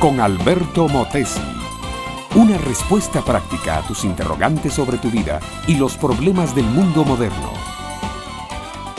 con Alberto Motesi. Una respuesta práctica a tus interrogantes sobre tu vida y los problemas del mundo moderno.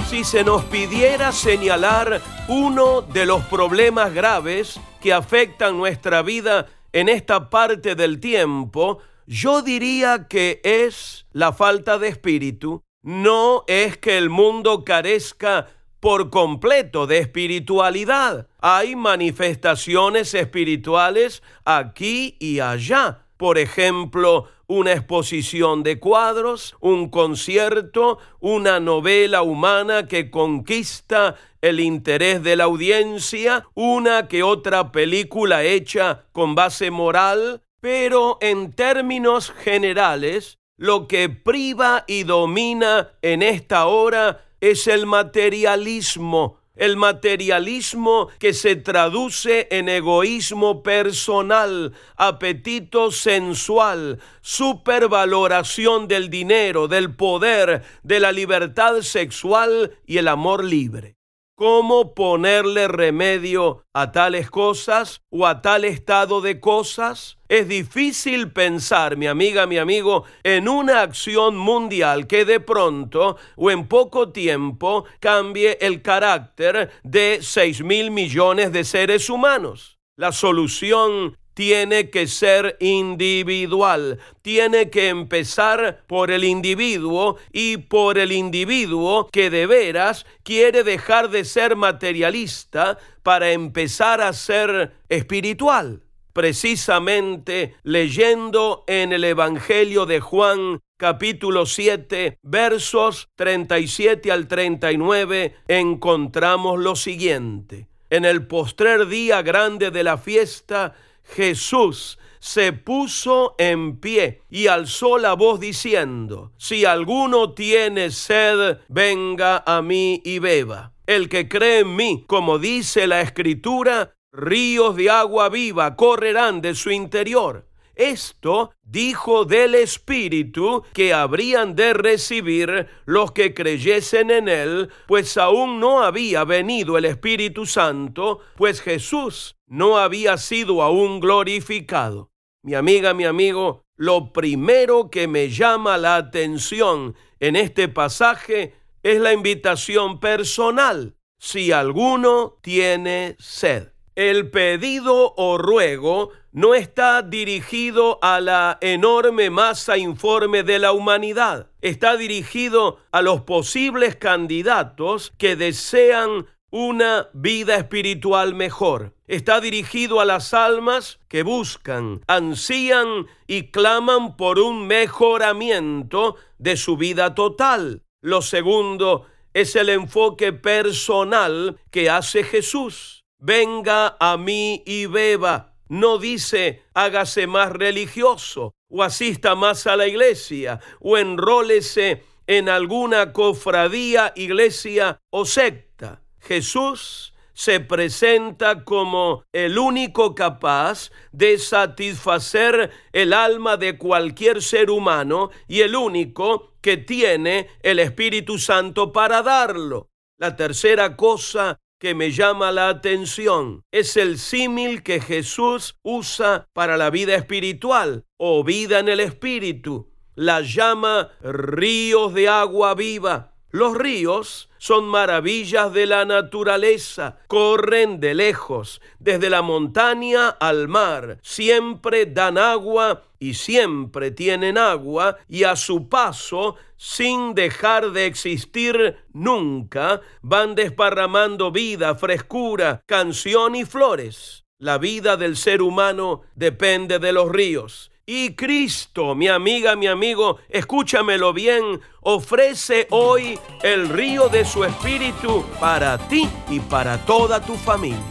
Si se nos pidiera señalar uno de los problemas graves que afectan nuestra vida en esta parte del tiempo, yo diría que es la falta de espíritu. No es que el mundo carezca por completo de espiritualidad. Hay manifestaciones espirituales aquí y allá. Por ejemplo, una exposición de cuadros, un concierto, una novela humana que conquista el interés de la audiencia, una que otra película hecha con base moral, pero en términos generales, lo que priva y domina en esta hora es el materialismo, el materialismo que se traduce en egoísmo personal, apetito sensual, supervaloración del dinero, del poder, de la libertad sexual y el amor libre cómo ponerle remedio a tales cosas o a tal estado de cosas? Es difícil pensar, mi amiga, mi amigo, en una acción mundial que de pronto o en poco tiempo cambie el carácter de 6 mil millones de seres humanos. La solución tiene que ser individual, tiene que empezar por el individuo y por el individuo que de veras quiere dejar de ser materialista para empezar a ser espiritual. Precisamente leyendo en el Evangelio de Juan capítulo 7 versos 37 al 39 encontramos lo siguiente. En el postrer día grande de la fiesta, Jesús se puso en pie y alzó la voz diciendo, si alguno tiene sed, venga a mí y beba. El que cree en mí, como dice la escritura, ríos de agua viva correrán de su interior. Esto dijo del Espíritu que habrían de recibir los que creyesen en Él, pues aún no había venido el Espíritu Santo, pues Jesús no había sido aún glorificado. Mi amiga, mi amigo, lo primero que me llama la atención en este pasaje es la invitación personal. Si alguno tiene sed. El pedido o ruego no está dirigido a la enorme masa informe de la humanidad, está dirigido a los posibles candidatos que desean una vida espiritual mejor. Está dirigido a las almas que buscan, ansían y claman por un mejoramiento de su vida total. Lo segundo es el enfoque personal que hace Jesús venga a mí y beba. No dice hágase más religioso o asista más a la iglesia o enrólese en alguna cofradía, iglesia o secta. Jesús se presenta como el único capaz de satisfacer el alma de cualquier ser humano y el único que tiene el Espíritu Santo para darlo. La tercera cosa que me llama la atención. Es el símil que Jesús usa para la vida espiritual o vida en el espíritu. La llama ríos de agua viva. Los ríos son maravillas de la naturaleza, corren de lejos, desde la montaña al mar, siempre dan agua y siempre tienen agua y a su paso, sin dejar de existir nunca, van desparramando vida, frescura, canción y flores. La vida del ser humano depende de los ríos y Cristo, mi amiga, mi amigo, escúchamelo bien, ofrece hoy el río de su espíritu para ti y para toda tu familia.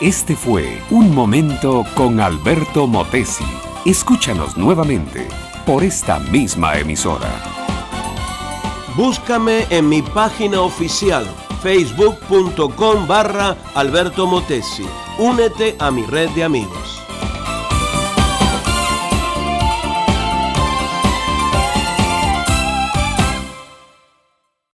Este fue Un Momento con Alberto Motesi. Escúchanos nuevamente por esta misma emisora. Búscame en mi página oficial facebook.com barra Alberto Motesi. Únete a mi red de amigos.